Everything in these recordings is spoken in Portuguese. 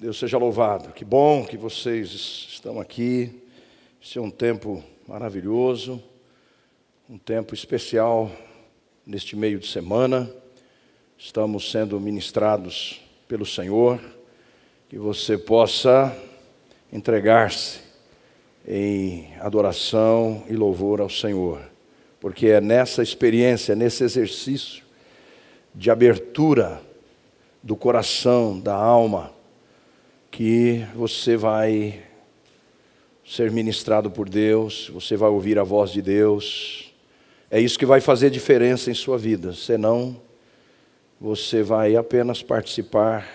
Deus seja louvado. Que bom que vocês estão aqui. Esse é um tempo maravilhoso, um tempo especial neste meio de semana. Estamos sendo ministrados pelo Senhor. Que você possa entregar-se em adoração e louvor ao Senhor, porque é nessa experiência, nesse exercício de abertura do coração, da alma, que você vai ser ministrado por Deus, você vai ouvir a voz de Deus. É isso que vai fazer diferença em sua vida, senão você vai apenas participar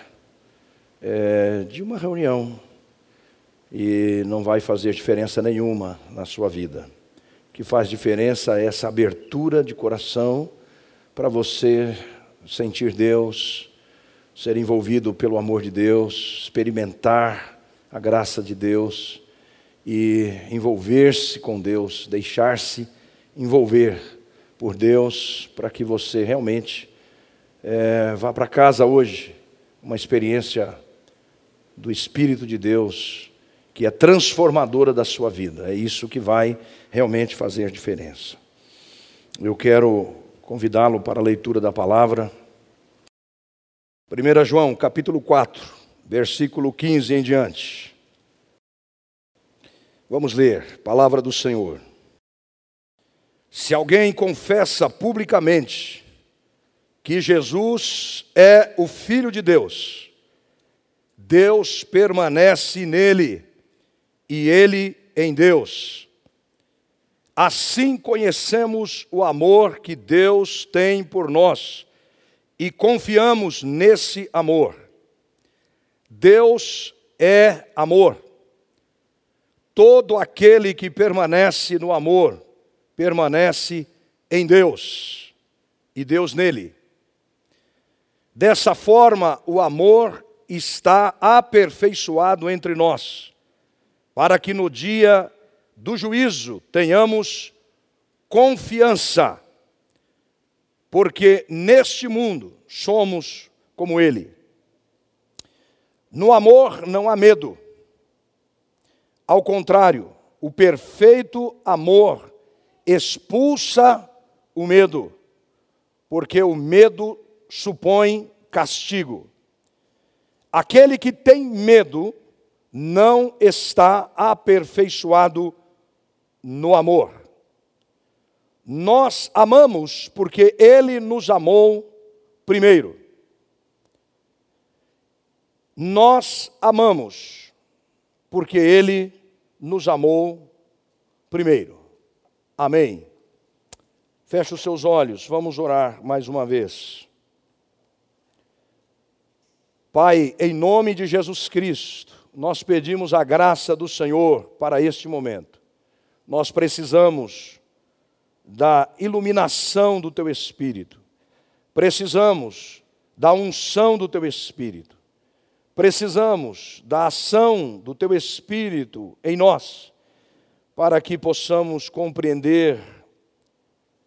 é, de uma reunião e não vai fazer diferença nenhuma na sua vida. O que faz diferença é essa abertura de coração para você sentir Deus, ser envolvido pelo amor de Deus, experimentar a graça de Deus e envolver-se com Deus, deixar-se envolver por Deus, para que você realmente é, vá para casa hoje, uma experiência do Espírito de Deus que é transformadora da sua vida. É isso que vai realmente fazer diferença. Eu quero convidá-lo para a leitura da palavra. 1 João, capítulo 4, versículo 15 em diante. Vamos ler, palavra do Senhor. Se alguém confessa publicamente que Jesus é o Filho de Deus, Deus permanece nele e ele em Deus. Assim conhecemos o amor que Deus tem por nós e confiamos nesse amor. Deus é amor. Todo aquele que permanece no amor, permanece em Deus e Deus nele. Dessa forma, o amor está aperfeiçoado entre nós, para que no dia do juízo tenhamos confiança porque neste mundo somos como Ele. No amor não há medo. Ao contrário, o perfeito amor expulsa o medo, porque o medo supõe castigo. Aquele que tem medo não está aperfeiçoado no amor. Nós amamos porque Ele nos amou primeiro. Nós amamos porque Ele nos amou primeiro. Amém. Feche os seus olhos, vamos orar mais uma vez. Pai, em nome de Jesus Cristo, nós pedimos a graça do Senhor para este momento. Nós precisamos da iluminação do teu espírito. Precisamos da unção do teu espírito. Precisamos da ação do teu espírito em nós, para que possamos compreender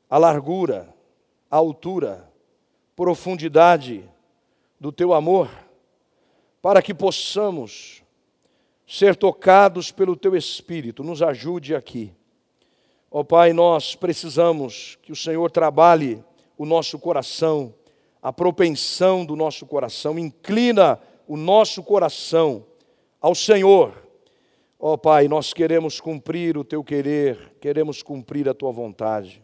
a largura, a altura, profundidade do teu amor, para que possamos ser tocados pelo teu espírito. Nos ajude aqui Ó oh, Pai, nós precisamos que o Senhor trabalhe o nosso coração, a propensão do nosso coração, inclina o nosso coração ao Senhor. Ó oh, Pai, nós queremos cumprir o teu querer, queremos cumprir a tua vontade.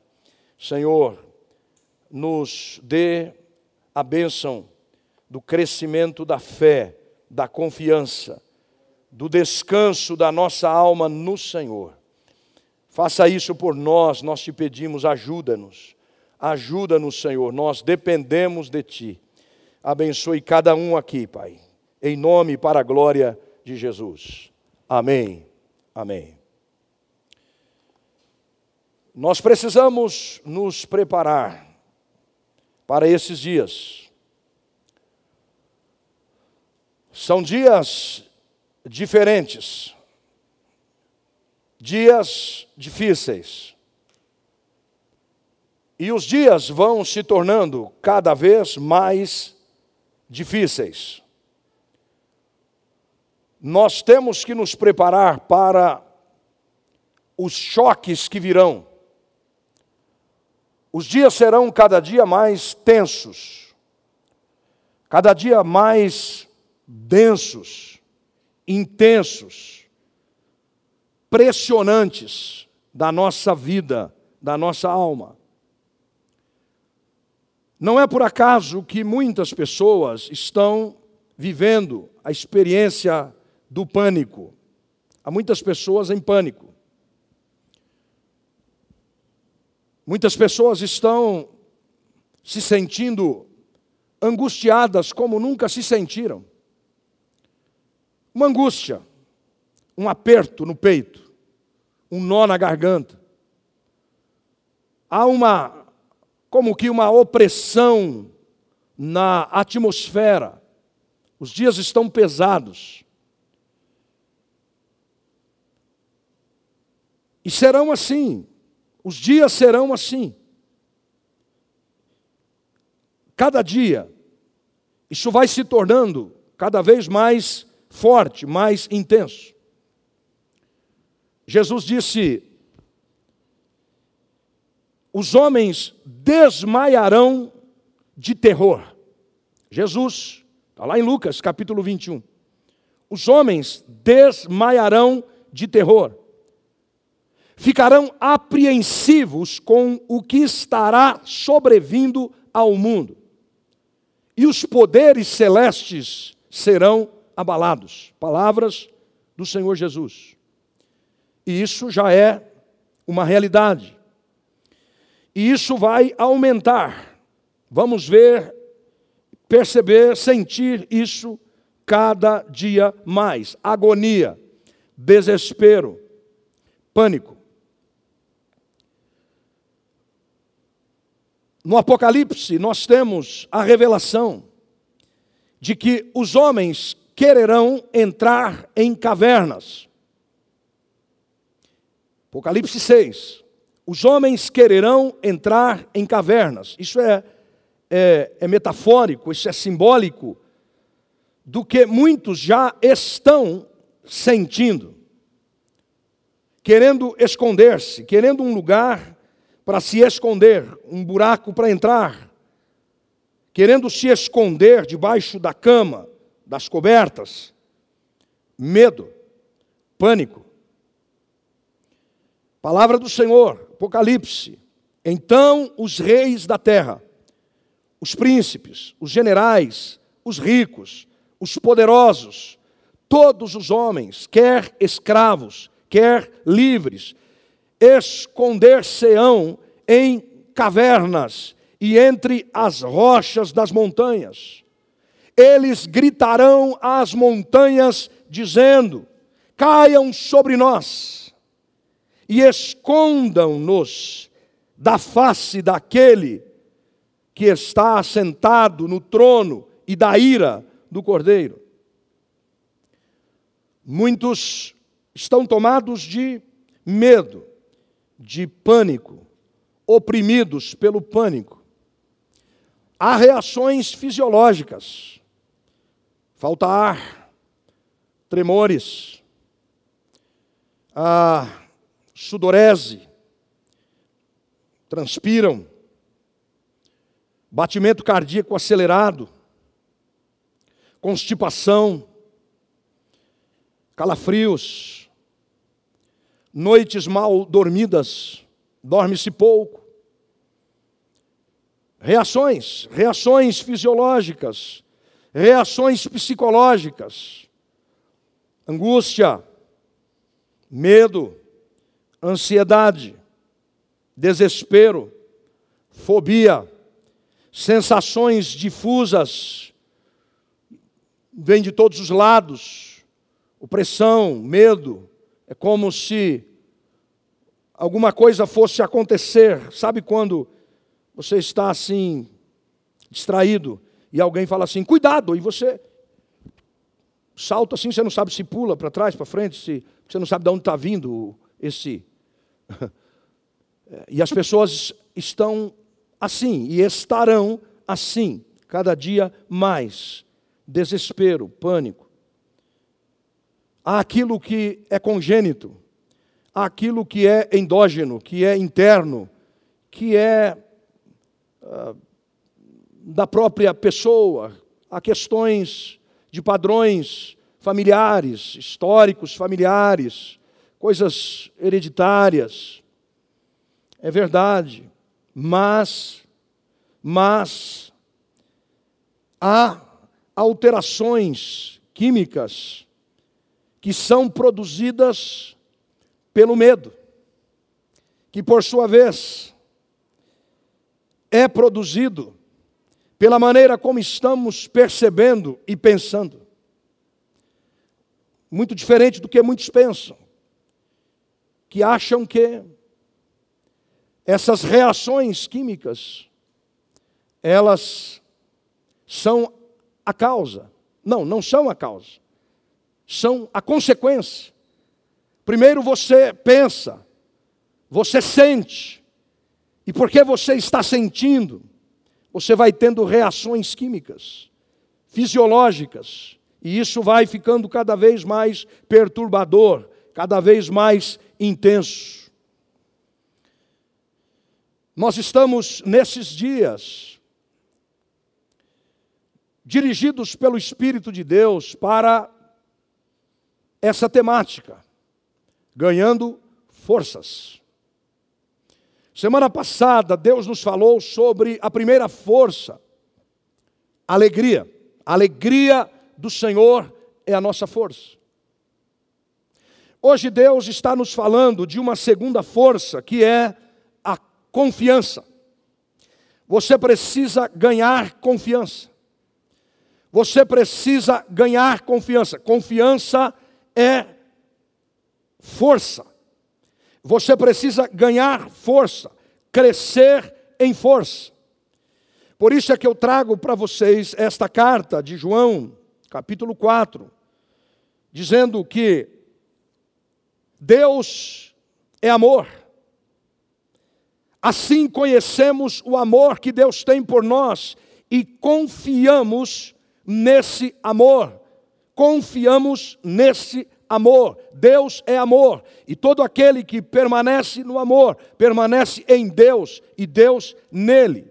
Senhor, nos dê a bênção do crescimento da fé, da confiança, do descanso da nossa alma no Senhor. Faça isso por nós, nós te pedimos, ajuda-nos. Ajuda-nos, Senhor, nós dependemos de Ti. Abençoe cada um aqui, Pai. Em nome e para a glória de Jesus. Amém. Amém. Nós precisamos nos preparar para esses dias. São dias diferentes dias difíceis. E os dias vão se tornando cada vez mais difíceis. nós temos que nos preparar para os choques que virão. Os dias serão cada dia mais tensos, cada dia mais densos, intensos, pressionantes da nossa vida, da nossa alma. Não é por acaso que muitas pessoas estão vivendo a experiência do pânico. Há muitas pessoas em pânico. Muitas pessoas estão se sentindo angustiadas como nunca se sentiram. Uma angústia, um aperto no peito, um nó na garganta. Há uma, como que uma opressão na atmosfera. Os dias estão pesados. E serão assim, os dias serão assim. Cada dia, isso vai se tornando cada vez mais forte, mais intenso. Jesus disse: os homens desmaiarão de terror. Jesus, está lá em Lucas capítulo 21. Os homens desmaiarão de terror ficarão apreensivos com o que estará sobrevindo ao mundo, e os poderes celestes serão abalados. Palavras do Senhor Jesus. E isso já é uma realidade. E isso vai aumentar. Vamos ver, perceber, sentir isso cada dia mais. Agonia, desespero, pânico. No Apocalipse, nós temos a revelação de que os homens quererão entrar em cavernas. Apocalipse 6. Os homens quererão entrar em cavernas. Isso é, é, é metafórico, isso é simbólico do que muitos já estão sentindo, querendo esconder-se, querendo um lugar para se esconder, um buraco para entrar, querendo se esconder debaixo da cama, das cobertas. Medo, pânico. Palavra do Senhor, Apocalipse. Então os reis da terra, os príncipes, os generais, os ricos, os poderosos, todos os homens, quer escravos, quer livres, esconder-se-ão em cavernas e entre as rochas das montanhas. Eles gritarão às montanhas, dizendo: Caiam sobre nós e escondam-nos da face daquele que está assentado no trono e da ira do cordeiro. Muitos estão tomados de medo de pânico, oprimidos pelo pânico. Há reações fisiológicas, falta ar, tremores, a sudorese, transpiram, batimento cardíaco acelerado, constipação, calafrios, noites mal dormidas, dorme-se pouco. Reações, reações fisiológicas, reações psicológicas, angústia, medo, ansiedade, desespero, fobia, sensações difusas, vêm de todos os lados, opressão, medo, é como se alguma coisa fosse acontecer. Sabe quando você está assim, distraído, e alguém fala assim, cuidado, e você salta assim, você não sabe se pula para trás, para frente, se você não sabe de onde está vindo esse. E as pessoas estão assim, e estarão assim, cada dia mais. Desespero, pânico. àquilo que é congênito, àquilo que é endógeno, que é interno, que é uh, da própria pessoa, a questões de padrões familiares, históricos familiares, coisas hereditárias. É verdade, mas mas há alterações químicas que são produzidas pelo medo, que por sua vez é produzido pela maneira como estamos percebendo e pensando. Muito diferente do que muitos pensam, que acham que essas reações químicas elas são a causa. Não, não são a causa. São a consequência. Primeiro você pensa, você sente, e porque você está sentindo, você vai tendo reações químicas, fisiológicas, e isso vai ficando cada vez mais perturbador, cada vez mais intenso. Nós estamos nesses dias dirigidos pelo Espírito de Deus para essa temática, ganhando forças. Semana passada, Deus nos falou sobre a primeira força, alegria. A alegria do Senhor é a nossa força. Hoje, Deus está nos falando de uma segunda força, que é a confiança. Você precisa ganhar confiança. Você precisa ganhar confiança. Confiança é força. Você precisa ganhar força, crescer em força. Por isso é que eu trago para vocês esta carta de João, capítulo 4, dizendo que Deus é amor. Assim conhecemos o amor que Deus tem por nós e confiamos nesse amor. Confiamos nesse amor. Deus é amor. E todo aquele que permanece no amor, permanece em Deus e Deus nele.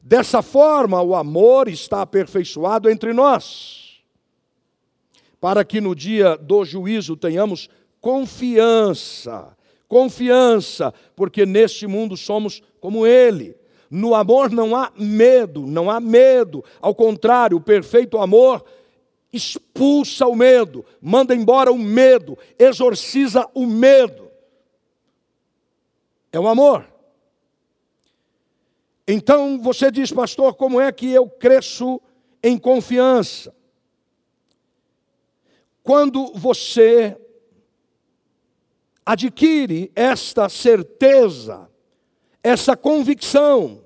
Dessa forma, o amor está aperfeiçoado entre nós, para que no dia do juízo tenhamos confiança. Confiança, porque neste mundo somos como Ele. No amor não há medo, não há medo. Ao contrário, o perfeito amor expulsa o medo, manda embora o medo, exorciza o medo. É o amor. Então você diz, pastor, como é que eu cresço em confiança? Quando você adquire esta certeza, essa convicção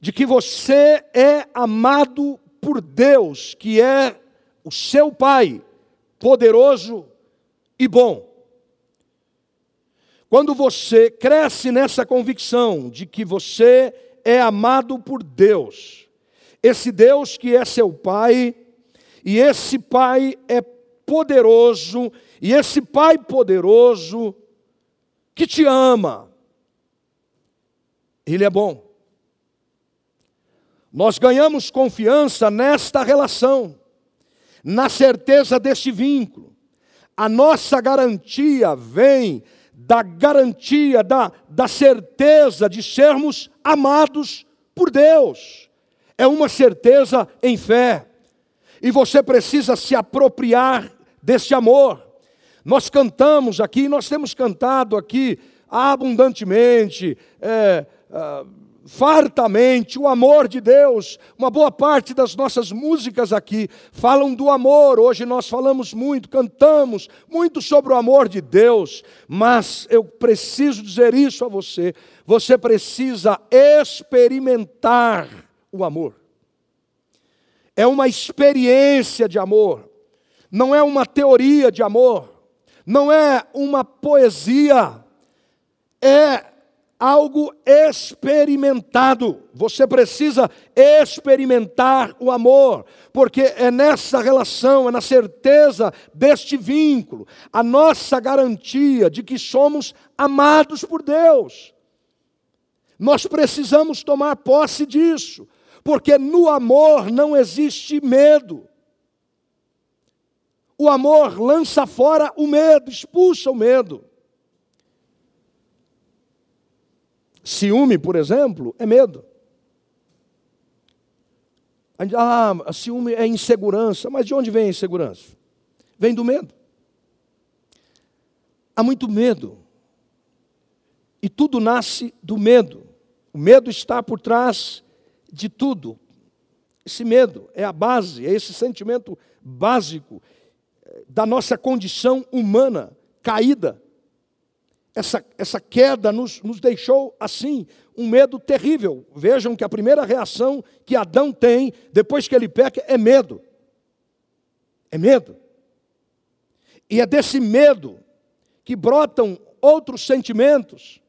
de que você é amado por Deus, que é o seu Pai, poderoso e bom. Quando você cresce nessa convicção de que você é amado por Deus, esse Deus que é seu Pai, e esse Pai é poderoso, e esse Pai poderoso que te ama, Ele é bom. Nós ganhamos confiança nesta relação, na certeza deste vínculo. A nossa garantia vem da garantia, da, da certeza de sermos amados por Deus. É uma certeza em fé. E você precisa se apropriar desse amor. Nós cantamos aqui, nós temos cantado aqui abundantemente. É, é, fartamente o amor de Deus. Uma boa parte das nossas músicas aqui falam do amor. Hoje nós falamos muito, cantamos muito sobre o amor de Deus, mas eu preciso dizer isso a você. Você precisa experimentar o amor. É uma experiência de amor, não é uma teoria de amor, não é uma poesia, é algo experimentado. Você precisa experimentar o amor, porque é nessa relação, é na certeza deste vínculo, a nossa garantia de que somos amados por Deus. Nós precisamos tomar posse disso, porque no amor não existe medo. O amor lança fora o medo, expulsa o medo. Ciúme, por exemplo, é medo. Ah, ciúme é insegurança. Mas de onde vem a insegurança? Vem do medo. Há muito medo. E tudo nasce do medo. O medo está por trás de tudo. Esse medo é a base, é esse sentimento básico da nossa condição humana caída essa, essa queda nos, nos deixou assim, um medo terrível. Vejam que a primeira reação que Adão tem depois que ele peca é medo. É medo. E é desse medo que brotam outros sentimentos.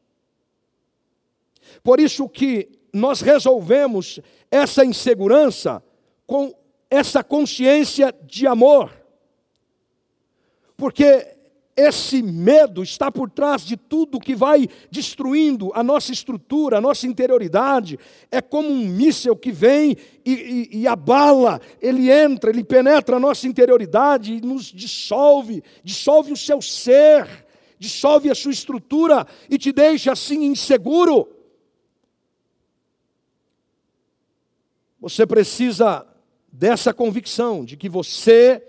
Por isso que nós resolvemos essa insegurança com essa consciência de amor. Porque esse medo está por trás de tudo que vai destruindo a nossa estrutura, a nossa interioridade. É como um míssel que vem e, e, e, abala, ele entra, ele penetra a nossa interioridade e nos dissolve, dissolve o seu ser, dissolve a sua estrutura e te deixa assim inseguro. Você precisa dessa convicção de que você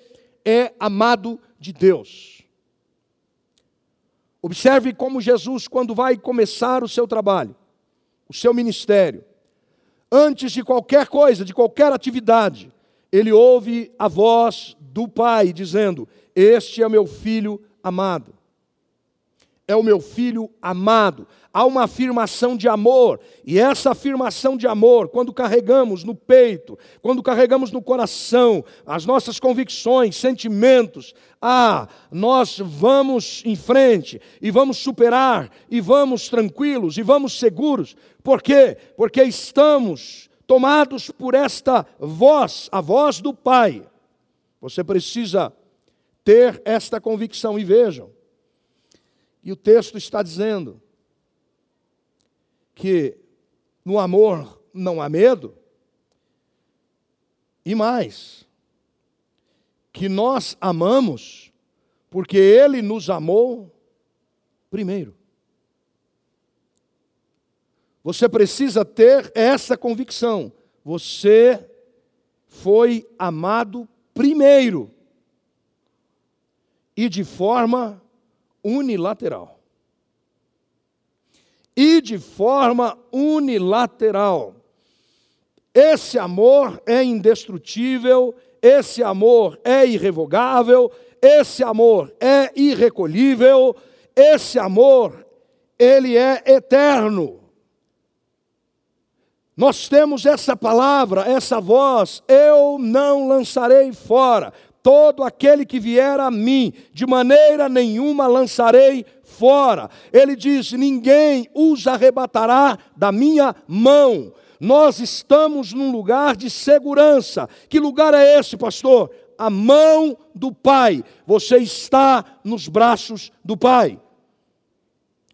é amado de Deus. Observe como Jesus, quando vai começar o seu trabalho, o seu ministério, antes de qualquer coisa, de qualquer atividade, ele ouve a voz do Pai dizendo: Este é meu filho amado é o meu filho amado. Há uma afirmação de amor, e essa afirmação de amor, quando carregamos no peito, quando carregamos no coração as nossas convicções, sentimentos, ah, nós vamos em frente e vamos superar, e vamos tranquilos, e vamos seguros. Por quê? Porque estamos tomados por esta voz, a voz do Pai. Você precisa ter esta convicção, e vejam. E o texto está dizendo que no amor não há medo, e mais, que nós amamos porque Ele nos amou primeiro. Você precisa ter essa convicção. Você foi amado primeiro e de forma unilateral. E de forma unilateral. Esse amor é indestrutível, esse amor é irrevogável, esse amor é irrecolhível, esse amor, ele é eterno. Nós temos essa palavra, essa voz, eu não lançarei fora todo aquele que vier a mim, de maneira nenhuma lançarei fora. Ele diz: ninguém os arrebatará da minha mão. Nós estamos num lugar de segurança. Que lugar é esse, pastor? A mão do Pai. Você está nos braços do Pai.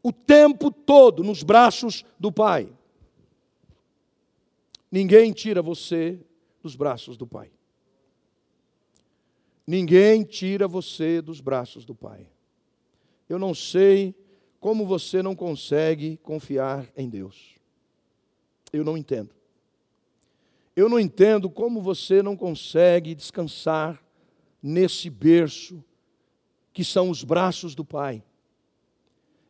O tempo todo nos braços do Pai. Ninguém tira você dos braços do Pai. Ninguém tira você dos braços do Pai. Eu não sei como você não consegue confiar em Deus. Eu não entendo. Eu não entendo como você não consegue descansar nesse berço que são os braços do Pai.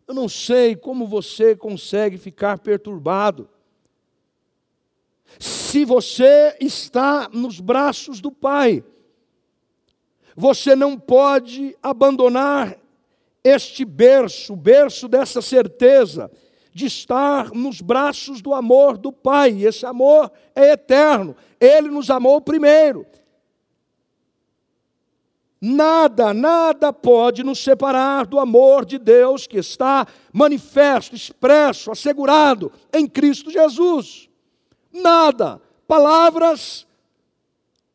Eu não sei como você consegue ficar perturbado. Se você está nos braços do Pai, você não pode abandonar este berço, o berço dessa certeza de estar nos braços do amor do Pai. Esse amor é eterno. Ele nos amou primeiro. Nada, nada pode nos separar do amor de Deus que está manifesto, expresso, assegurado em Cristo Jesus. Nada. Palavras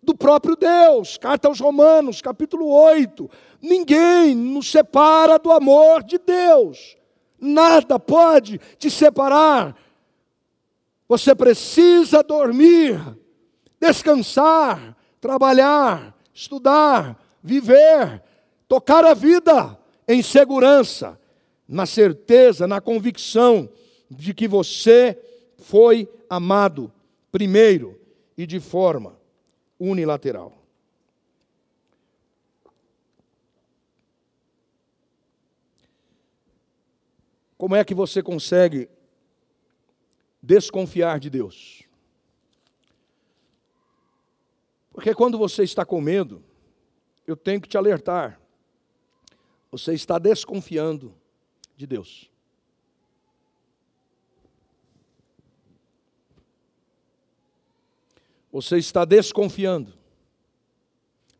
do próprio Deus. Carta aos Romanos, capítulo 8. Ninguém nos separa do amor de Deus. Nada pode te separar. Você precisa dormir, descansar, trabalhar, estudar, viver, tocar a vida em segurança, na certeza, na convicção de que você foi amado primeiro e de forma unilateral. Como é que você consegue desconfiar de Deus? Porque quando você está com medo, eu tenho que te alertar. Você está desconfiando de Deus. Você está desconfiando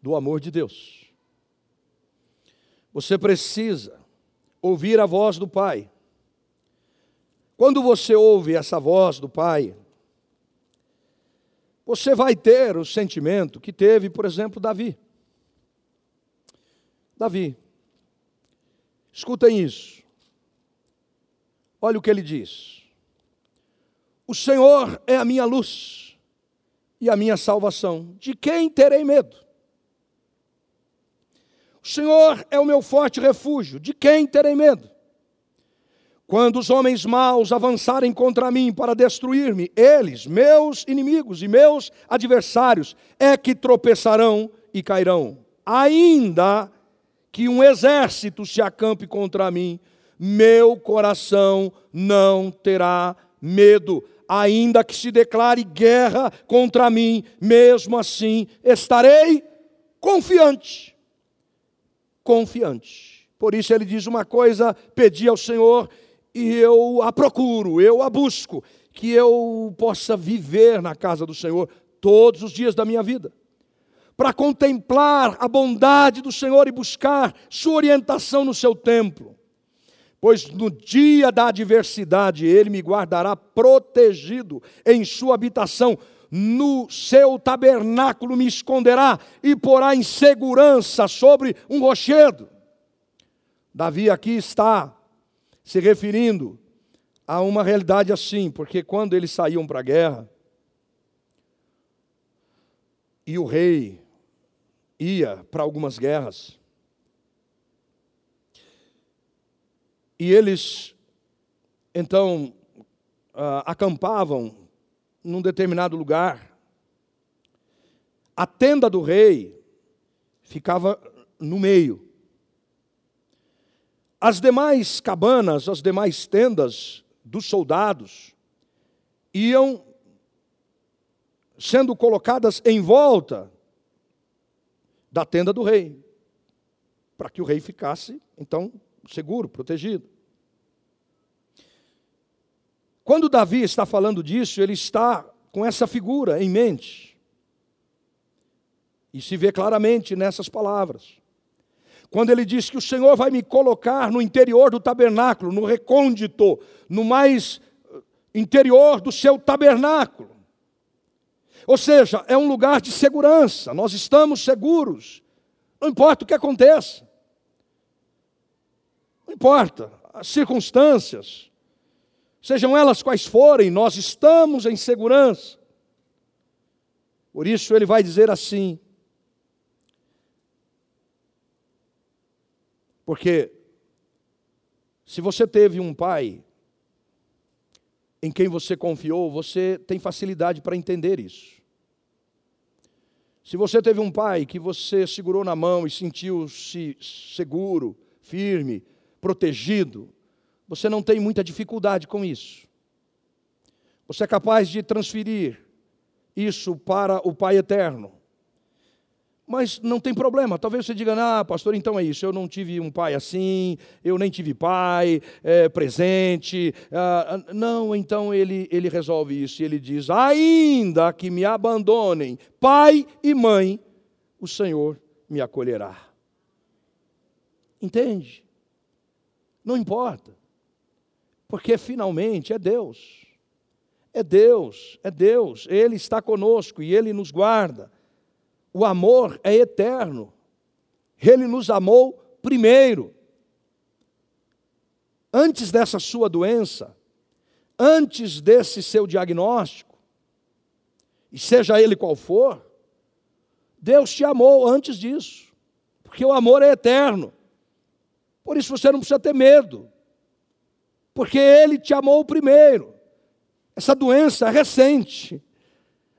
do amor de Deus. Você precisa ouvir a voz do Pai. Quando você ouve essa voz do Pai, você vai ter o sentimento que teve, por exemplo, Davi. Davi. Escutem isso. Olha o que ele diz. O Senhor é a minha luz e a minha salvação. De quem terei medo? O Senhor é o meu forte refúgio. De quem terei medo? Quando os homens maus avançarem contra mim para destruir-me, eles, meus inimigos e meus adversários, é que tropeçarão e cairão. Ainda que um exército se acampe contra mim, meu coração não terá medo. Ainda que se declare guerra contra mim, mesmo assim estarei confiante. Confiante. Por isso ele diz uma coisa: pedi ao Senhor e eu a procuro, eu a busco, que eu possa viver na casa do Senhor todos os dias da minha vida para contemplar a bondade do Senhor e buscar sua orientação no seu templo. Pois no dia da adversidade ele me guardará protegido em sua habitação, no seu tabernáculo me esconderá e porá em segurança sobre um rochedo. Davi aqui está se referindo a uma realidade assim, porque quando eles saíam para a guerra, e o rei ia para algumas guerras. E eles, então, uh, acampavam num determinado lugar. A tenda do rei ficava no meio. As demais cabanas, as demais tendas dos soldados iam sendo colocadas em volta da tenda do rei, para que o rei ficasse, então, seguro, protegido. Quando Davi está falando disso, ele está com essa figura em mente. E se vê claramente nessas palavras. Quando ele diz que o Senhor vai me colocar no interior do tabernáculo, no recôndito, no mais eh, interior do seu tabernáculo. Ou seja, é um lugar de segurança, nós estamos seguros, não importa o que aconteça, importa as circunstâncias, sejam elas quais forem, nós estamos em segurança. Por isso ele vai dizer assim, porque se você teve um pai em quem você confiou, você tem facilidade para entender isso. Se você teve um pai que você segurou na mão e sentiu-se seguro, firme, protegido, você não tem muita dificuldade com isso. Você é capaz de transferir isso para o Pai eterno. Mas não tem problema. Talvez você diga, ah, pastor, então é isso. Eu não tive um pai assim, eu nem tive pai é, presente. Ah, não, então ele, ele resolve isso. E ele diz: ainda que me abandonem, pai e mãe, o Senhor me acolherá. Entende? Não importa. Porque finalmente é Deus. É Deus, é Deus. Ele está conosco e ele nos guarda. O amor é eterno. Ele nos amou primeiro. Antes dessa sua doença, antes desse seu diagnóstico, e seja ele qual for, Deus te amou antes disso, porque o amor é eterno. Por isso você não precisa ter medo, porque Ele te amou primeiro. Essa doença é recente.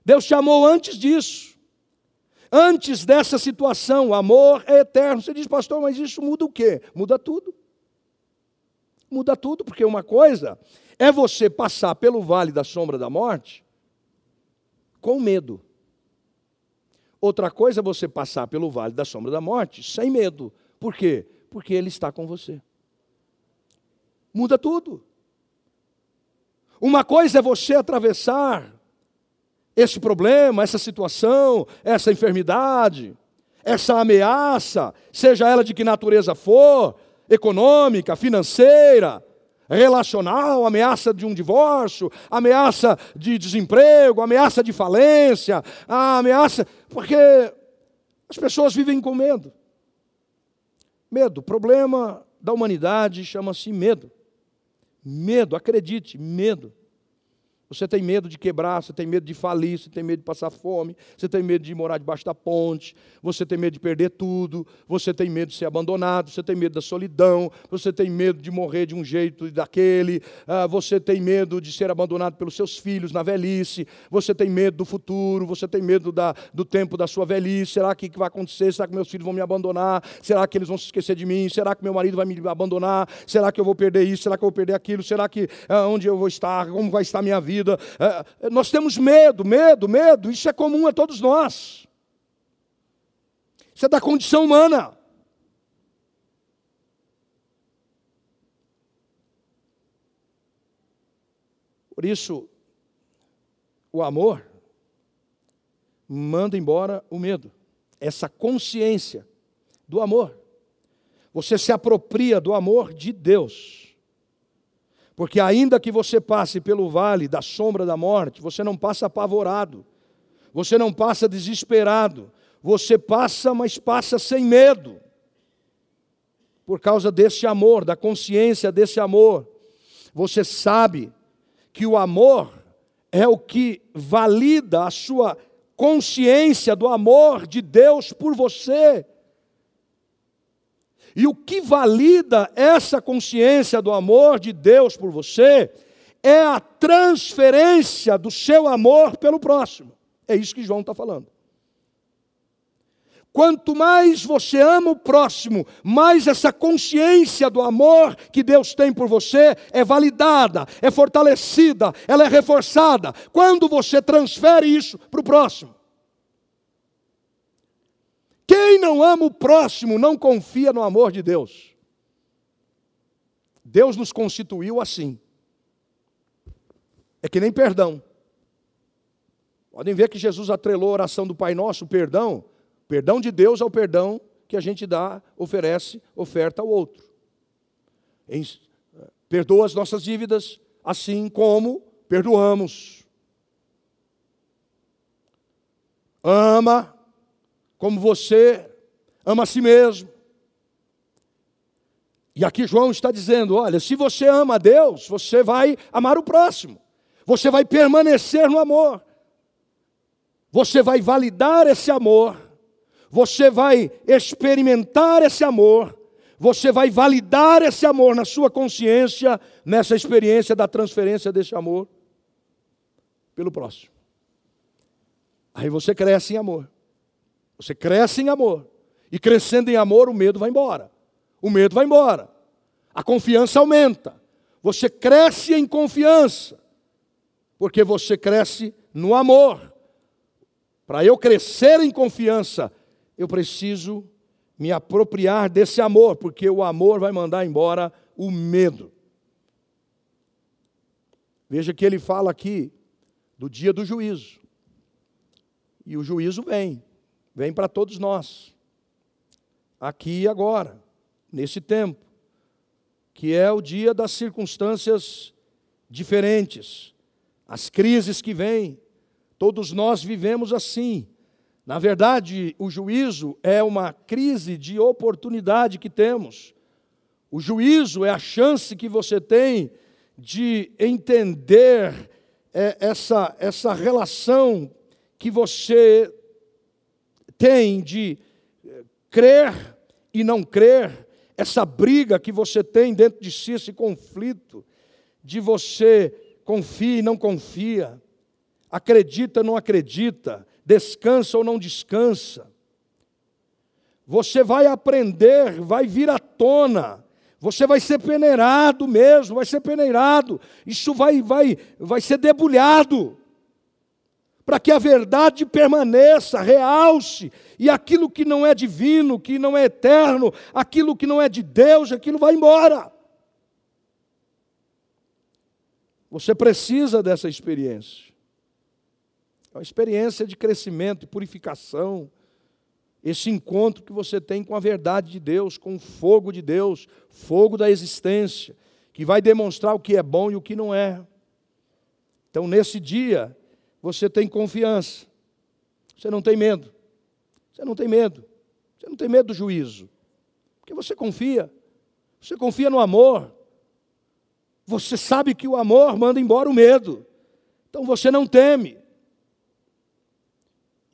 Deus te amou antes disso. Antes dessa situação, o amor é eterno. Você diz, pastor, mas isso muda o quê? Muda tudo. Muda tudo, porque uma coisa é você passar pelo vale da sombra da morte com medo. Outra coisa é você passar pelo vale da sombra da morte sem medo. Por quê? Porque Ele está com você. Muda tudo. Uma coisa é você atravessar esse problema, essa situação, essa enfermidade, essa ameaça, seja ela de que natureza for, econômica, financeira, relacional, ameaça de um divórcio, ameaça de desemprego, ameaça de falência, a ameaça. Porque as pessoas vivem com medo. Medo, problema da humanidade chama-se medo. Medo, acredite, medo. Você tem medo de quebrar, você tem medo de falir, você tem medo de passar fome, você tem medo de morar debaixo da ponte, você tem medo de perder tudo, você tem medo de ser abandonado, você tem medo da solidão, você tem medo de morrer de um jeito e daquele, uh, você tem medo de ser abandonado pelos seus filhos na velhice, você tem medo do futuro, você tem medo da, do tempo da sua velhice. Será que, que vai acontecer? Será que meus filhos vão me abandonar? Será que eles vão se esquecer de mim? Será que meu marido vai me abandonar? Será que eu vou perder isso? Será que eu vou perder aquilo? Será que uh, onde eu vou estar? Como vai estar minha vida? Vida. É, nós temos medo, medo, medo, isso é comum a todos nós. Isso é da condição humana. Por isso, o amor manda embora o medo, essa consciência do amor. Você se apropria do amor de Deus. Porque ainda que você passe pelo vale da sombra da morte, você não passa apavorado, você não passa desesperado, você passa, mas passa sem medo. Por causa desse amor, da consciência desse amor. Você sabe que o amor é o que valida a sua consciência do amor de Deus por você. E o que valida essa consciência do amor de Deus por você é a transferência do seu amor pelo próximo. É isso que João está falando. Quanto mais você ama o próximo, mais essa consciência do amor que Deus tem por você é validada, é fortalecida, ela é reforçada. Quando você transfere isso para o próximo. Quem não ama o próximo não confia no amor de Deus. Deus nos constituiu assim. É que nem perdão. Podem ver que Jesus atrelou a oração do Pai Nosso, perdão, perdão de Deus ao perdão que a gente dá, oferece, oferta ao outro. Perdoa as nossas dívidas, assim como perdoamos. Ama como você ama a si mesmo. E aqui João está dizendo: olha, se você ama a Deus, você vai amar o próximo, você vai permanecer no amor, você vai validar esse amor, você vai experimentar esse amor, você vai validar esse amor na sua consciência, nessa experiência da transferência desse amor pelo próximo. Aí você cresce em amor. Você cresce em amor. E crescendo em amor, o medo vai embora. O medo vai embora. A confiança aumenta. Você cresce em confiança. Porque você cresce no amor. Para eu crescer em confiança, eu preciso me apropriar desse amor, porque o amor vai mandar embora o medo. Veja que ele fala aqui do dia do juízo. E o juízo vem vem para todos nós, aqui e agora. nesse tempo, que é o dia das circunstâncias diferentes, as crises que vêm. Todos nós vivemos assim. Na verdade, o juízo é uma crise de oportunidade que temos. O juízo é a chance que você tem de entender é, essa, essa relação que você tem de eh, crer e não crer, essa briga que você tem dentro de si, esse conflito de você confia e não confia, acredita ou não acredita, descansa ou não descansa. Você vai aprender, vai vir à tona, você vai ser peneirado mesmo, vai ser peneirado, isso vai, vai, vai ser debulhado para que a verdade permaneça, realce, e aquilo que não é divino, que não é eterno, aquilo que não é de Deus, aquilo vai embora. Você precisa dessa experiência. É uma experiência de crescimento, e purificação, esse encontro que você tem com a verdade de Deus, com o fogo de Deus, fogo da existência, que vai demonstrar o que é bom e o que não é. Então, nesse dia, você tem confiança. Você não tem medo. Você não tem medo. Você não tem medo do juízo. Porque você confia. Você confia no amor. Você sabe que o amor manda embora o medo. Então você não teme.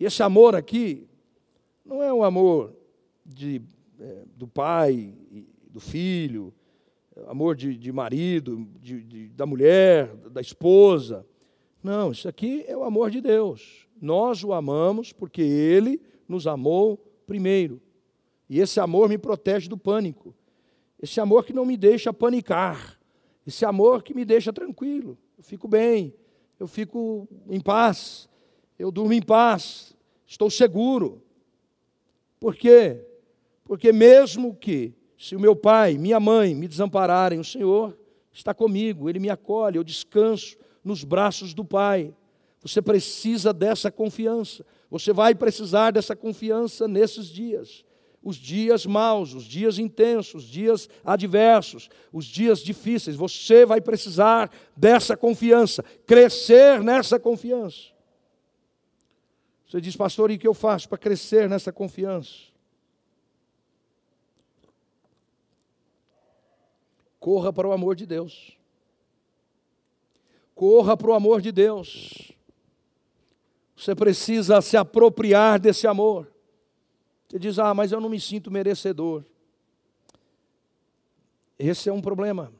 E esse amor aqui não é um amor de, é, do pai, do filho, amor de, de marido, de, de, da mulher, da esposa. Não, isso aqui é o amor de Deus. Nós o amamos porque Ele nos amou primeiro. E esse amor me protege do pânico. Esse amor que não me deixa panicar. Esse amor que me deixa tranquilo. Eu fico bem, eu fico em paz, eu durmo em paz, estou seguro. Por quê? Porque mesmo que, se o meu pai, minha mãe me desampararem, o Senhor está comigo, Ele me acolhe, eu descanso, nos braços do Pai. Você precisa dessa confiança. Você vai precisar dessa confiança nesses dias. Os dias maus, os dias intensos, os dias adversos, os dias difíceis. Você vai precisar dessa confiança, crescer nessa confiança. Você diz, pastor, e o que eu faço para crescer nessa confiança? Corra para o amor de Deus. Corra para o amor de Deus. Você precisa se apropriar desse amor. Você diz, ah, mas eu não me sinto merecedor. Esse é um problema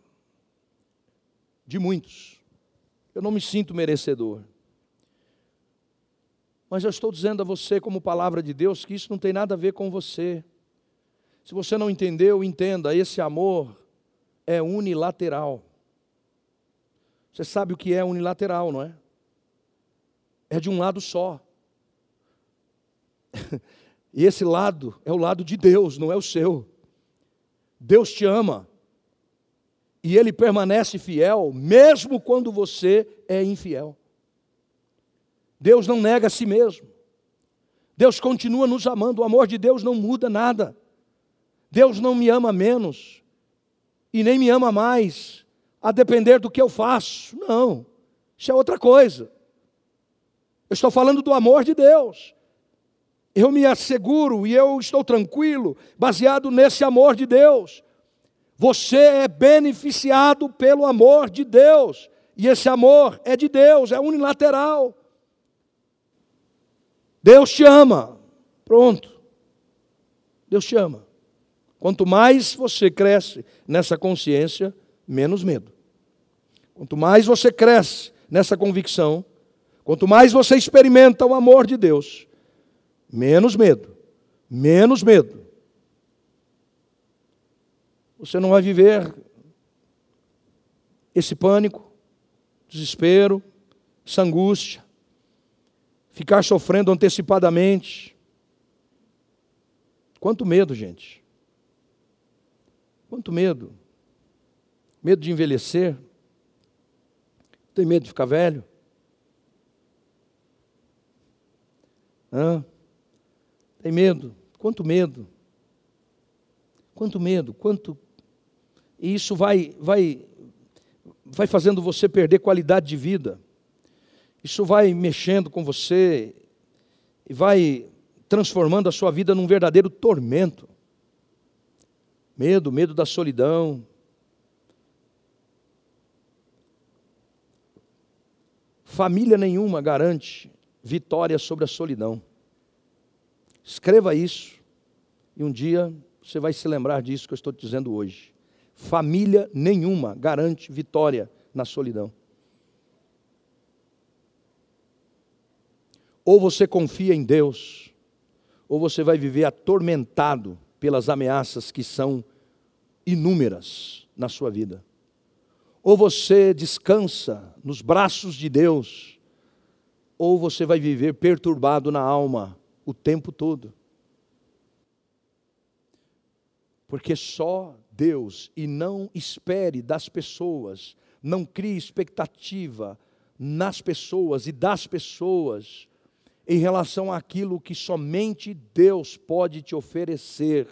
de muitos. Eu não me sinto merecedor. Mas eu estou dizendo a você, como palavra de Deus, que isso não tem nada a ver com você. Se você não entendeu, entenda: esse amor é unilateral. Você sabe o que é unilateral, não é? É de um lado só. e esse lado é o lado de Deus, não é o seu. Deus te ama. E ele permanece fiel, mesmo quando você é infiel. Deus não nega a si mesmo. Deus continua nos amando. O amor de Deus não muda nada. Deus não me ama menos e nem me ama mais a depender do que eu faço. Não, isso é outra coisa. Eu estou falando do amor de Deus. Eu me asseguro e eu estou tranquilo, baseado nesse amor de Deus. Você é beneficiado pelo amor de Deus. E esse amor é de Deus, é unilateral. Deus te ama. Pronto. Deus te ama. Quanto mais você cresce nessa consciência, menos medo. Quanto mais você cresce nessa convicção, quanto mais você experimenta o amor de Deus, menos medo, menos medo. Você não vai viver esse pânico, desespero, essa angústia, ficar sofrendo antecipadamente. Quanto medo, gente. Quanto medo. Medo de envelhecer? Tem medo de ficar velho? Hã? Tem medo? Quanto medo? Quanto medo, quanto. E isso vai, vai, vai fazendo você perder qualidade de vida. Isso vai mexendo com você e vai transformando a sua vida num verdadeiro tormento. Medo, medo da solidão. Família nenhuma garante vitória sobre a solidão. Escreva isso e um dia você vai se lembrar disso que eu estou te dizendo hoje. Família nenhuma garante vitória na solidão. Ou você confia em Deus, ou você vai viver atormentado pelas ameaças que são inúmeras na sua vida. Ou você descansa nos braços de Deus, ou você vai viver perturbado na alma o tempo todo. Porque só Deus, e não espere das pessoas, não crie expectativa nas pessoas e das pessoas em relação àquilo que somente Deus pode te oferecer.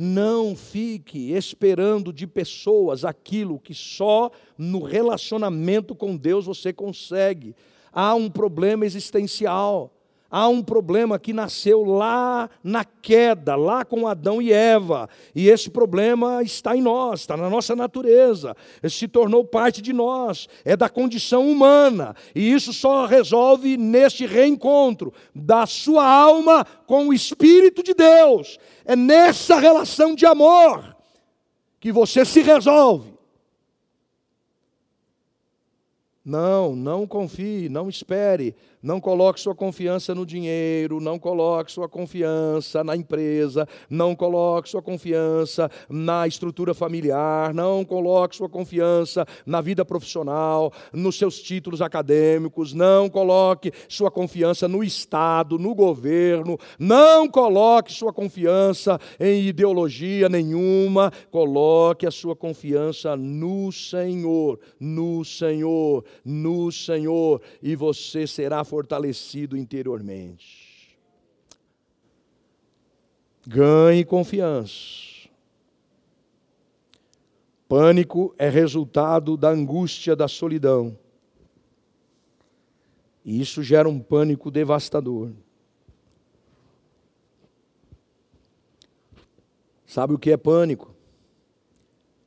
Não fique esperando de pessoas aquilo que só no relacionamento com Deus você consegue. Há um problema existencial. Há um problema que nasceu lá na queda, lá com Adão e Eva, e esse problema está em nós, está na nossa natureza, se tornou parte de nós, é da condição humana, e isso só resolve neste reencontro da sua alma com o Espírito de Deus, é nessa relação de amor que você se resolve. Não, não confie, não espere. Não coloque sua confiança no dinheiro, não coloque sua confiança na empresa, não coloque sua confiança na estrutura familiar, não coloque sua confiança na vida profissional, nos seus títulos acadêmicos, não coloque sua confiança no Estado, no governo, não coloque sua confiança em ideologia nenhuma, coloque a sua confiança no Senhor, no Senhor, no Senhor, e você será fortalecido interiormente. Ganhe confiança. Pânico é resultado da angústia da solidão. E isso gera um pânico devastador. Sabe o que é pânico?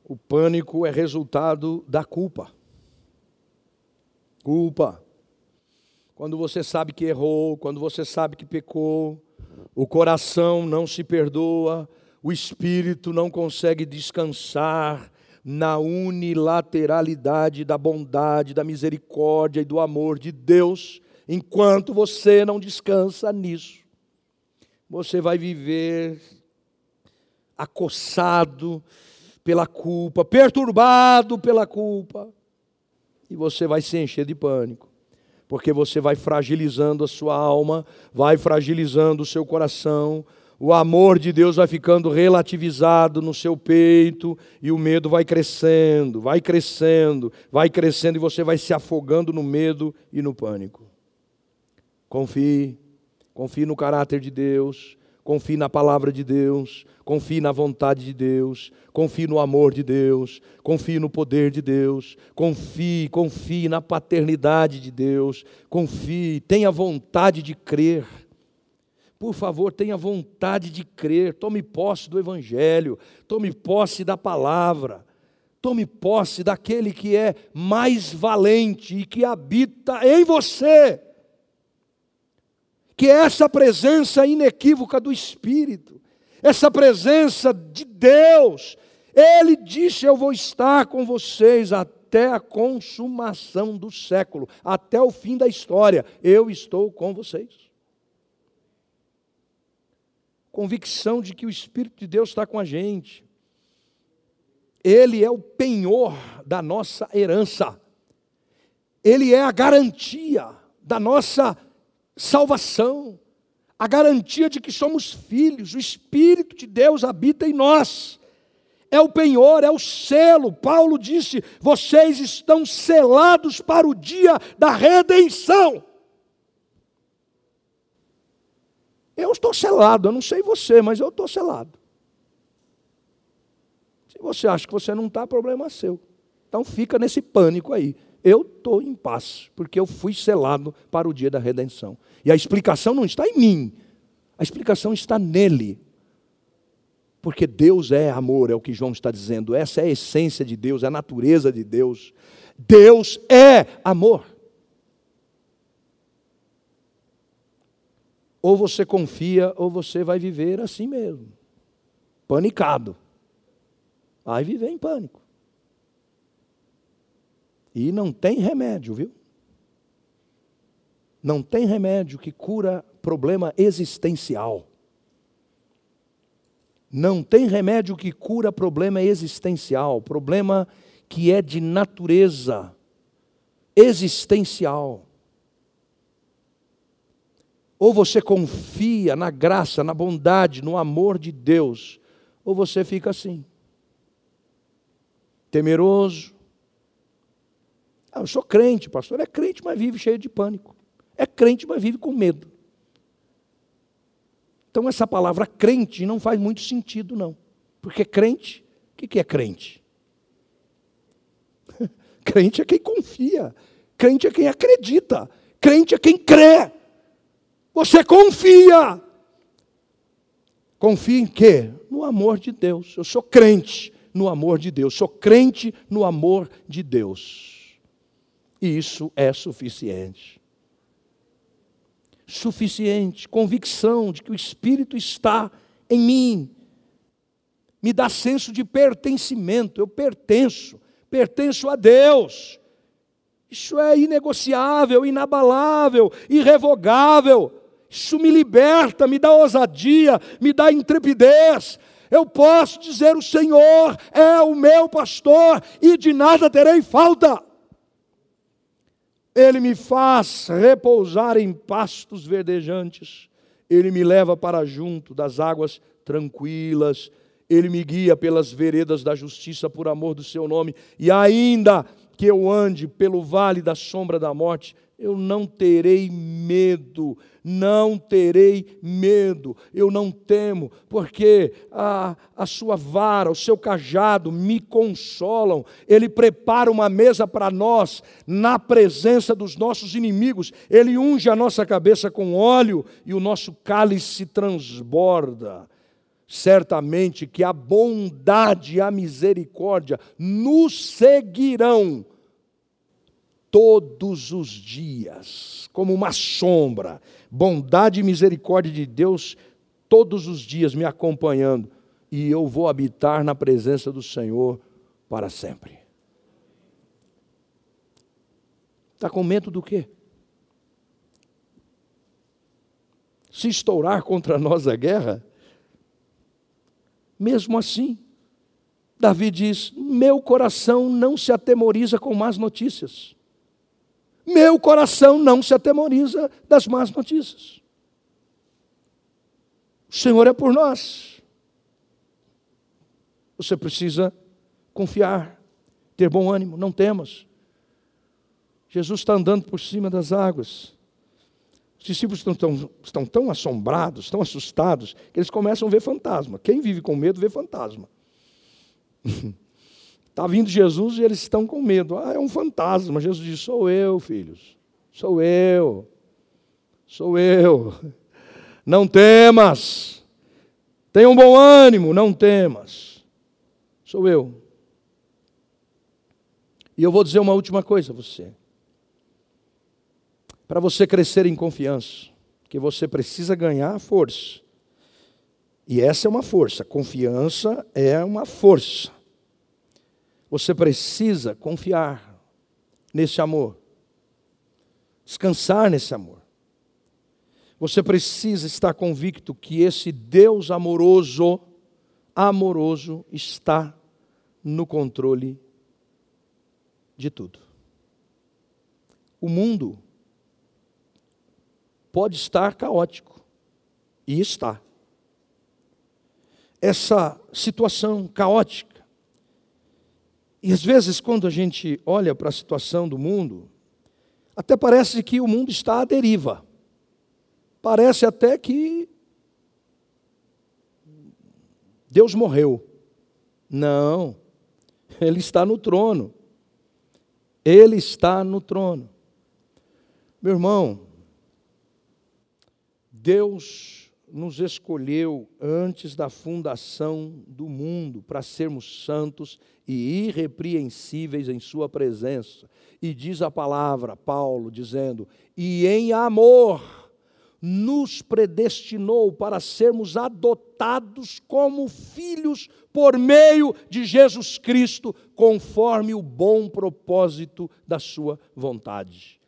O pânico é resultado da culpa. Culpa quando você sabe que errou, quando você sabe que pecou, o coração não se perdoa, o espírito não consegue descansar na unilateralidade da bondade, da misericórdia e do amor de Deus, enquanto você não descansa nisso. Você vai viver acossado pela culpa, perturbado pela culpa, e você vai se encher de pânico porque você vai fragilizando a sua alma, vai fragilizando o seu coração, o amor de Deus vai ficando relativizado no seu peito e o medo vai crescendo, vai crescendo, vai crescendo e você vai se afogando no medo e no pânico. Confie, confie no caráter de Deus, confie na palavra de Deus, confie na vontade de Deus, confie no amor de Deus, confie no poder de Deus, confie, confie na paternidade de Deus, confie, tenha vontade de crer. Por favor, tenha vontade de crer, tome posse do Evangelho, tome posse da palavra, tome posse daquele que é mais valente e que habita em você que é essa presença inequívoca do Espírito, essa presença de Deus. Ele disse: Eu vou estar com vocês até a consumação do século, até o fim da história. Eu estou com vocês. Convicção de que o Espírito de Deus está com a gente. Ele é o penhor da nossa herança. Ele é a garantia da nossa salvação a garantia de que somos filhos, o Espírito de Deus habita em nós. É o penhor, é o selo. Paulo disse: vocês estão selados para o dia da redenção. Eu estou selado, eu não sei você, mas eu estou selado. Se você acha que você não está, problema seu. Então fica nesse pânico aí. Eu estou em paz, porque eu fui selado para o dia da redenção. E a explicação não está em mim, a explicação está nele. Porque Deus é amor, é o que João está dizendo. Essa é a essência de Deus, é a natureza de Deus. Deus é amor. Ou você confia, ou você vai viver assim mesmo, panicado. Vai viver em pânico. E não tem remédio, viu? Não tem remédio que cura problema existencial. Não tem remédio que cura problema existencial, problema que é de natureza existencial. Ou você confia na graça, na bondade, no amor de Deus, ou você fica assim, temeroso, ah, eu sou crente, pastor. É crente, mas vive cheio de pânico. É crente, mas vive com medo. Então, essa palavra crente não faz muito sentido, não. Porque crente, o que é crente? crente é quem confia. Crente é quem acredita. Crente é quem crê. Você confia. Confia em quê? No amor de Deus. Eu sou crente no amor de Deus. Sou crente no amor de Deus. Isso é suficiente. Suficiente, convicção de que o Espírito está em mim. Me dá senso de pertencimento, eu pertenço, pertenço a Deus. Isso é inegociável, inabalável, irrevogável. Isso me liberta, me dá ousadia, me dá intrepidez. Eu posso dizer: o Senhor é o meu pastor e de nada terei falta. Ele me faz repousar em pastos verdejantes. Ele me leva para junto das águas tranquilas. Ele me guia pelas veredas da justiça por amor do seu nome. E ainda que eu ande pelo vale da sombra da morte, eu não terei medo, não terei medo, eu não temo, porque a, a sua vara, o seu cajado me consolam, ele prepara uma mesa para nós, na presença dos nossos inimigos, ele unge a nossa cabeça com óleo e o nosso cálice transborda. Certamente que a bondade e a misericórdia nos seguirão todos os dias, como uma sombra, bondade e misericórdia de Deus todos os dias me acompanhando, e eu vou habitar na presença do Senhor para sempre. Está com medo do quê? Se estourar contra nós a guerra, mesmo assim, Davi diz: Meu coração não se atemoriza com más notícias meu coração não se atemoriza das más notícias. O Senhor é por nós. Você precisa confiar, ter bom ânimo, não temas. Jesus está andando por cima das águas. Os discípulos estão tão, estão tão assombrados, tão assustados, que eles começam a ver fantasma. Quem vive com medo vê fantasma. Está vindo Jesus e eles estão com medo. Ah, é um fantasma. Jesus diz: Sou eu, filhos. Sou eu. Sou eu. Não temas. Tenha um bom ânimo, não temas. Sou eu. E eu vou dizer uma última coisa a você. Para você crescer em confiança, que você precisa ganhar força. E essa é uma força. Confiança é uma força. Você precisa confiar nesse amor, descansar nesse amor. Você precisa estar convicto que esse Deus amoroso, amoroso, está no controle de tudo. O mundo pode estar caótico, e está. Essa situação caótica, e às vezes, quando a gente olha para a situação do mundo, até parece que o mundo está à deriva. Parece até que Deus morreu. Não, ele está no trono. Ele está no trono. Meu irmão, Deus nos escolheu antes da fundação do mundo para sermos santos e irrepreensíveis em Sua presença. E diz a palavra, Paulo, dizendo: e em amor nos predestinou para sermos adotados como filhos por meio de Jesus Cristo, conforme o bom propósito da Sua vontade.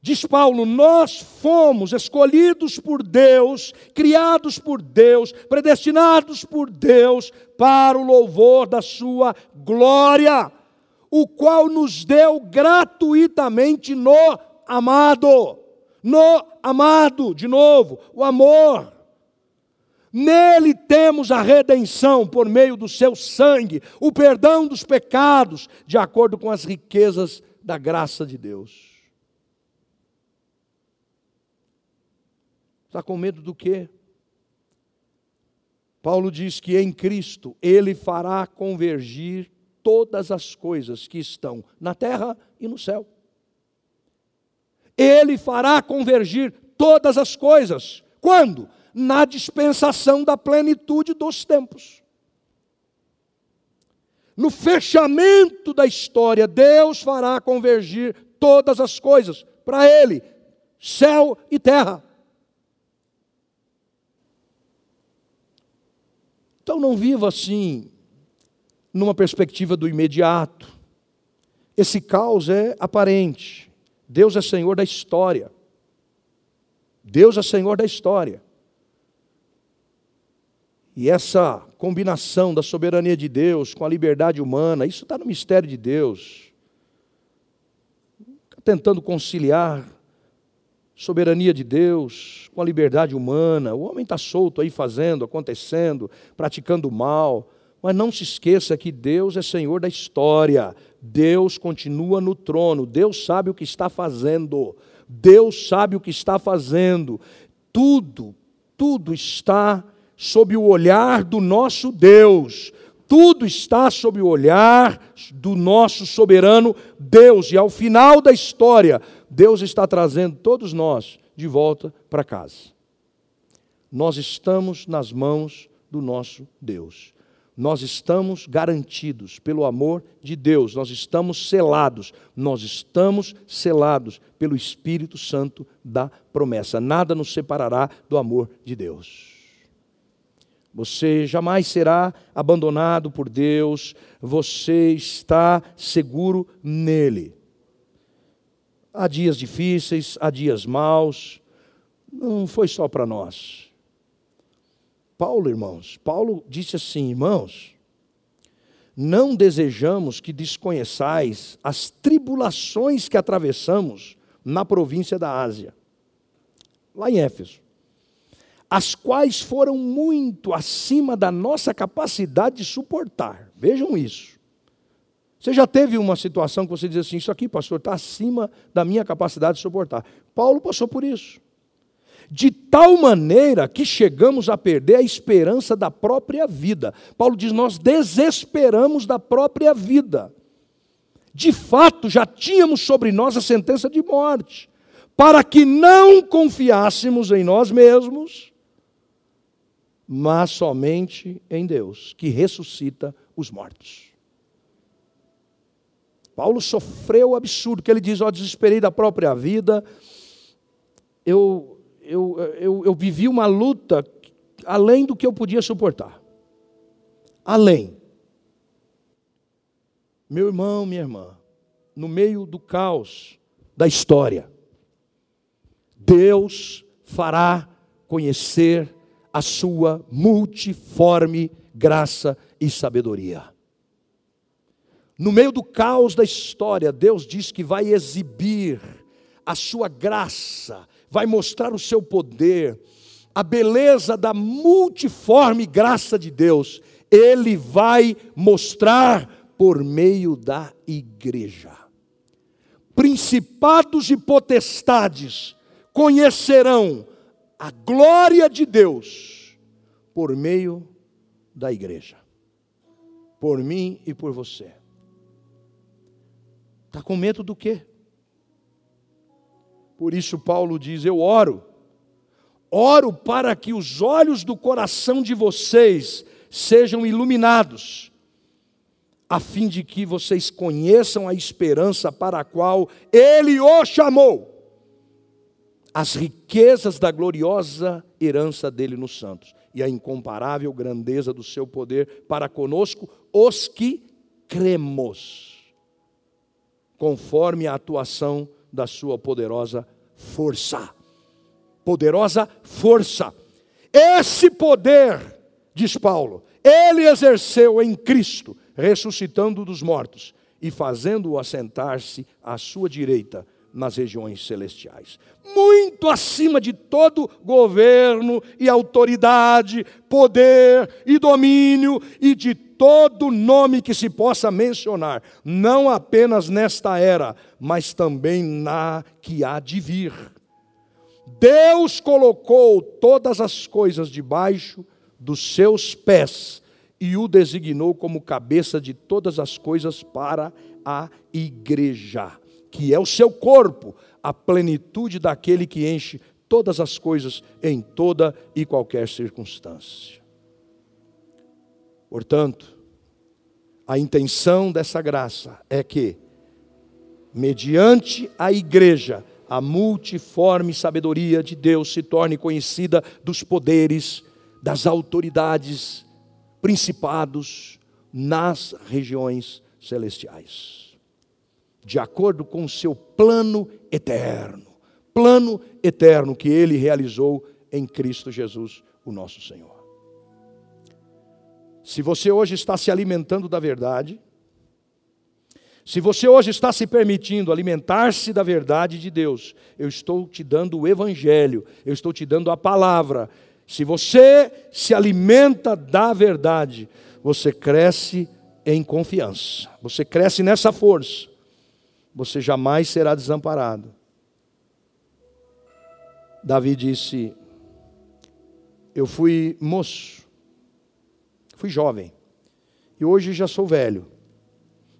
Diz Paulo: nós fomos escolhidos por Deus, criados por Deus, predestinados por Deus para o louvor da Sua glória, o qual nos deu gratuitamente no amado. No amado, de novo, o amor. Nele temos a redenção por meio do seu sangue, o perdão dos pecados, de acordo com as riquezas da graça de Deus. Está com medo do quê? Paulo diz que em Cristo ele fará convergir todas as coisas que estão na terra e no céu. Ele fará convergir todas as coisas. Quando? Na dispensação da plenitude dos tempos. No fechamento da história, Deus fará convergir todas as coisas para Ele, céu e terra. Então não viva assim, numa perspectiva do imediato. Esse caos é aparente. Deus é Senhor da história. Deus é Senhor da história. E essa combinação da soberania de Deus com a liberdade humana, isso está no mistério de Deus. Está tentando conciliar soberania de Deus com a liberdade humana. O homem está solto aí fazendo, acontecendo, praticando mal. Mas não se esqueça que Deus é Senhor da história. Deus continua no trono. Deus sabe o que está fazendo. Deus sabe o que está fazendo. Tudo, tudo está sob o olhar do nosso Deus. Tudo está sob o olhar do nosso soberano Deus. E ao final da história, Deus está trazendo todos nós de volta para casa. Nós estamos nas mãos do nosso Deus. Nós estamos garantidos pelo amor de Deus, nós estamos selados, nós estamos selados pelo Espírito Santo da promessa. Nada nos separará do amor de Deus. Você jamais será abandonado por Deus, você está seguro nele. Há dias difíceis, há dias maus, não foi só para nós. Paulo, irmãos, Paulo disse assim: irmãos, não desejamos que desconheçais as tribulações que atravessamos na província da Ásia, lá em Éfeso, as quais foram muito acima da nossa capacidade de suportar. Vejam isso. Você já teve uma situação que você diz assim: Isso aqui, pastor, está acima da minha capacidade de suportar. Paulo passou por isso. De tal maneira que chegamos a perder a esperança da própria vida. Paulo diz: Nós desesperamos da própria vida. De fato, já tínhamos sobre nós a sentença de morte, para que não confiássemos em nós mesmos, mas somente em Deus, que ressuscita os mortos. Paulo sofreu o absurdo, que ele diz: Ó, oh, desesperei da própria vida, eu, eu, eu, eu vivi uma luta além do que eu podia suportar. Além. Meu irmão, minha irmã, no meio do caos da história, Deus fará conhecer a sua multiforme graça e sabedoria. No meio do caos da história, Deus diz que vai exibir a sua graça, vai mostrar o seu poder, a beleza da multiforme graça de Deus, Ele vai mostrar por meio da igreja. Principados e potestades conhecerão a glória de Deus por meio da igreja. por mim e por você. Está com medo do quê? Por isso, Paulo diz: Eu oro, oro para que os olhos do coração de vocês sejam iluminados, a fim de que vocês conheçam a esperança para a qual Ele o chamou, as riquezas da gloriosa herança dele nos santos e a incomparável grandeza do seu poder para conosco, os que cremos, conforme a atuação da sua poderosa força. Poderosa força. Esse poder, diz Paulo, ele exerceu em Cristo, ressuscitando dos mortos e fazendo-o assentar-se à sua direita nas regiões celestiais. Muito acima de todo governo e autoridade, poder e domínio e de todo nome que se possa mencionar, não apenas nesta era, mas também na que há de vir. Deus colocou todas as coisas debaixo dos seus pés e o designou como cabeça de todas as coisas para a igreja que é o seu corpo, a plenitude daquele que enche todas as coisas em toda e qualquer circunstância. Portanto, a intenção dessa graça é que, mediante a igreja, a multiforme sabedoria de Deus se torne conhecida dos poderes, das autoridades, principados nas regiões celestiais de acordo com o seu plano eterno. Plano eterno que ele realizou em Cristo Jesus, o nosso Senhor. Se você hoje está se alimentando da verdade, se você hoje está se permitindo alimentar-se da verdade de Deus, eu estou te dando o Evangelho, eu estou te dando a palavra. Se você se alimenta da verdade, você cresce em confiança, você cresce nessa força você jamais será desamparado. Davi disse: Eu fui moço, fui jovem, e hoje já sou velho,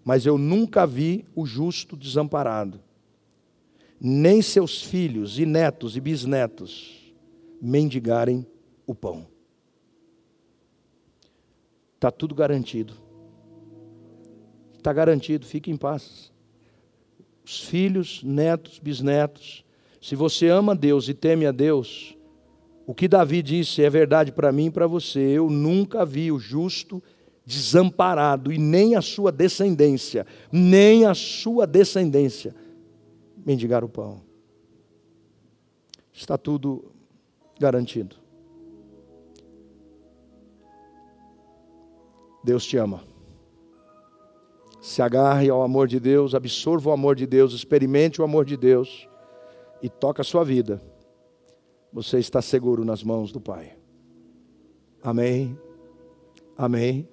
mas eu nunca vi o justo desamparado, nem seus filhos e netos e bisnetos mendigarem o pão. Está tudo garantido. Está garantido, fique em paz os filhos, netos, bisnetos. Se você ama Deus e teme a Deus, o que Davi disse é verdade para mim e para você. Eu nunca vi o justo desamparado e nem a sua descendência, nem a sua descendência mendigar o pão. Está tudo garantido. Deus te ama se agarre ao amor de Deus, absorva o amor de Deus, experimente o amor de Deus e toca a sua vida. Você está seguro nas mãos do Pai. Amém. Amém.